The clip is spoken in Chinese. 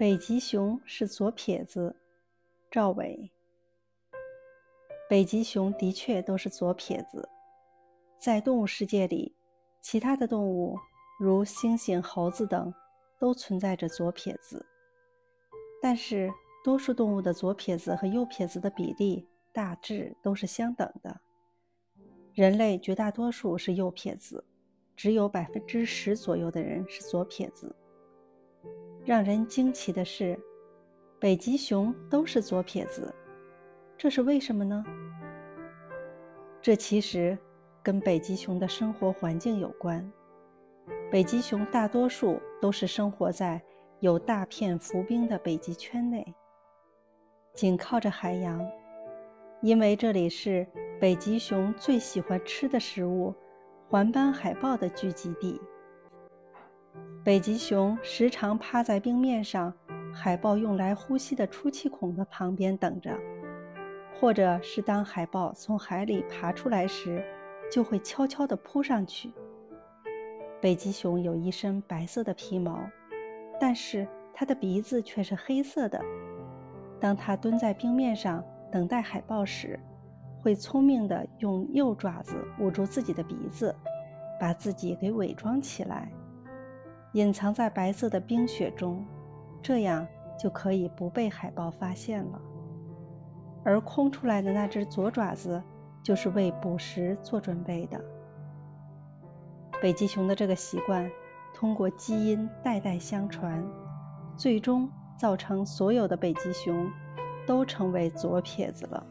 北极熊是左撇子，赵伟。北极熊的确都是左撇子。在动物世界里，其他的动物如猩猩、猴子等都存在着左撇子，但是多数动物的左撇子和右撇子的比例大致都是相等的。人类绝大多数是右撇子，只有百分之十左右的人是左撇子。让人惊奇的是，北极熊都是左撇子，这是为什么呢？这其实跟北极熊的生活环境有关。北极熊大多数都是生活在有大片浮冰的北极圈内，紧靠着海洋，因为这里是北极熊最喜欢吃的食物——环斑海豹的聚集地。北极熊时常趴在冰面上，海豹用来呼吸的出气孔的旁边等着，或者是当海豹从海里爬出来时，就会悄悄地扑上去。北极熊有一身白色的皮毛，但是它的鼻子却是黑色的。当它蹲在冰面上等待海豹时，会聪明地用右爪子捂住自己的鼻子，把自己给伪装起来。隐藏在白色的冰雪中，这样就可以不被海豹发现了。而空出来的那只左爪子，就是为捕食做准备的。北极熊的这个习惯，通过基因代代相传，最终造成所有的北极熊都成为左撇子了。